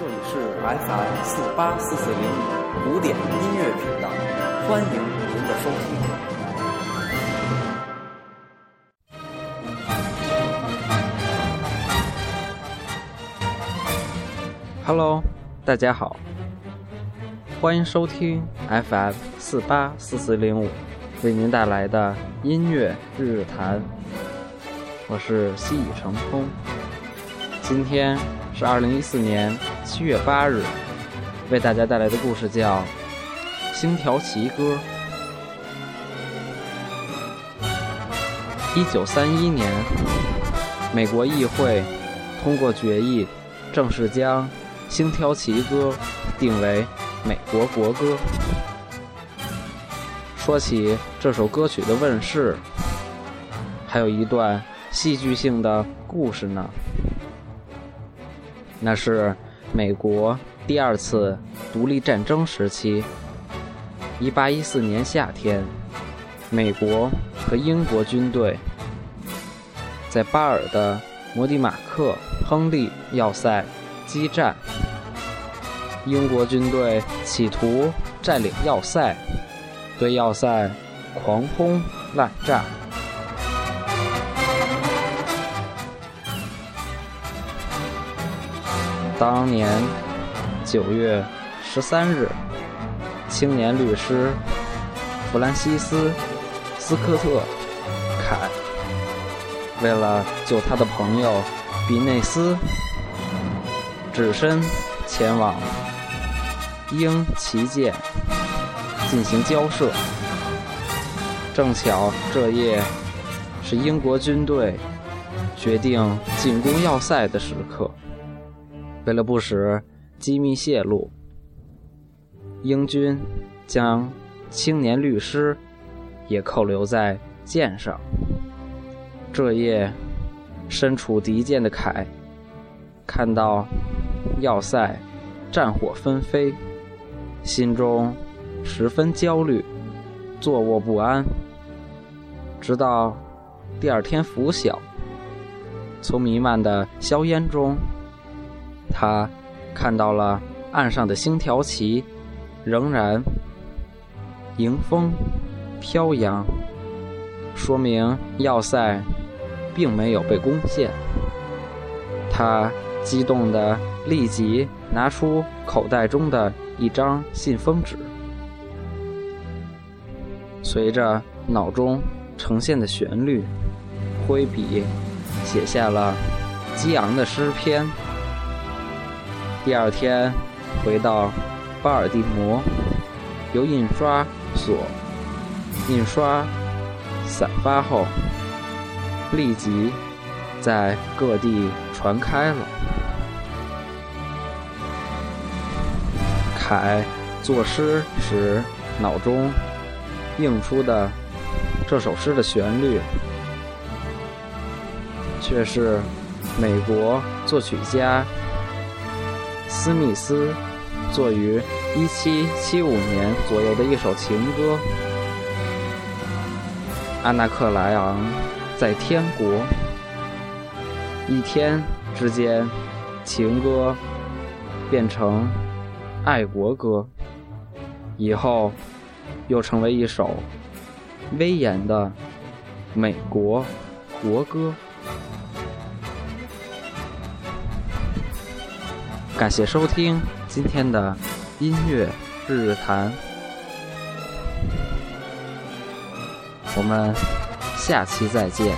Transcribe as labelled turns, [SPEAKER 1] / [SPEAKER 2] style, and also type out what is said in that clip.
[SPEAKER 1] 这里是 FM 四八四四零五古典音乐频道，欢迎您的收听。Hello，大家好，欢迎收听 FM 四八四四零五为您带来的音乐日日谈，我是西已成空，今天。是二零一四年七月八日，为大家带来的故事叫《星条旗歌》。一九三一年，美国议会通过决议，正式将《星条旗歌》定为美国国歌。说起这首歌曲的问世，还有一段戏剧性的故事呢。那是美国第二次独立战争时期。一八一四年夏天，美国和英国军队在巴尔的摩迪马克亨利要塞激战。英国军队企图占领要塞，对要塞狂轰滥炸。当年九月十三日，青年律师弗兰西斯·斯科特·凯为了救他的朋友比内斯，只身前往英旗舰进行交涉。正巧这夜是英国军队决定进攻要塞的时刻。为了不使机密泄露，英军将青年律师也扣留在舰上。这夜，身处敌舰的凯看到要塞战火纷飞，心中十分焦虑，坐卧不安。直到第二天拂晓，从弥漫的硝烟中。他看到了岸上的星条旗，仍然迎风飘扬，说明要塞并没有被攻陷。他激动地立即拿出口袋中的一张信封纸，随着脑中呈现的旋律，挥笔写下了激昂的诗篇。第二天，回到巴尔的摩，由印刷所印刷散发后，立即在各地传开了。凯作诗时脑中映出的这首诗的旋律，却是美国作曲家。斯密斯作于1775年左右的一首情歌。安娜克莱昂在天国，一天之间，情歌变成爱国歌，以后又成为一首威严的美国国歌。感谢收听今天的音乐日谈，我们下期再见。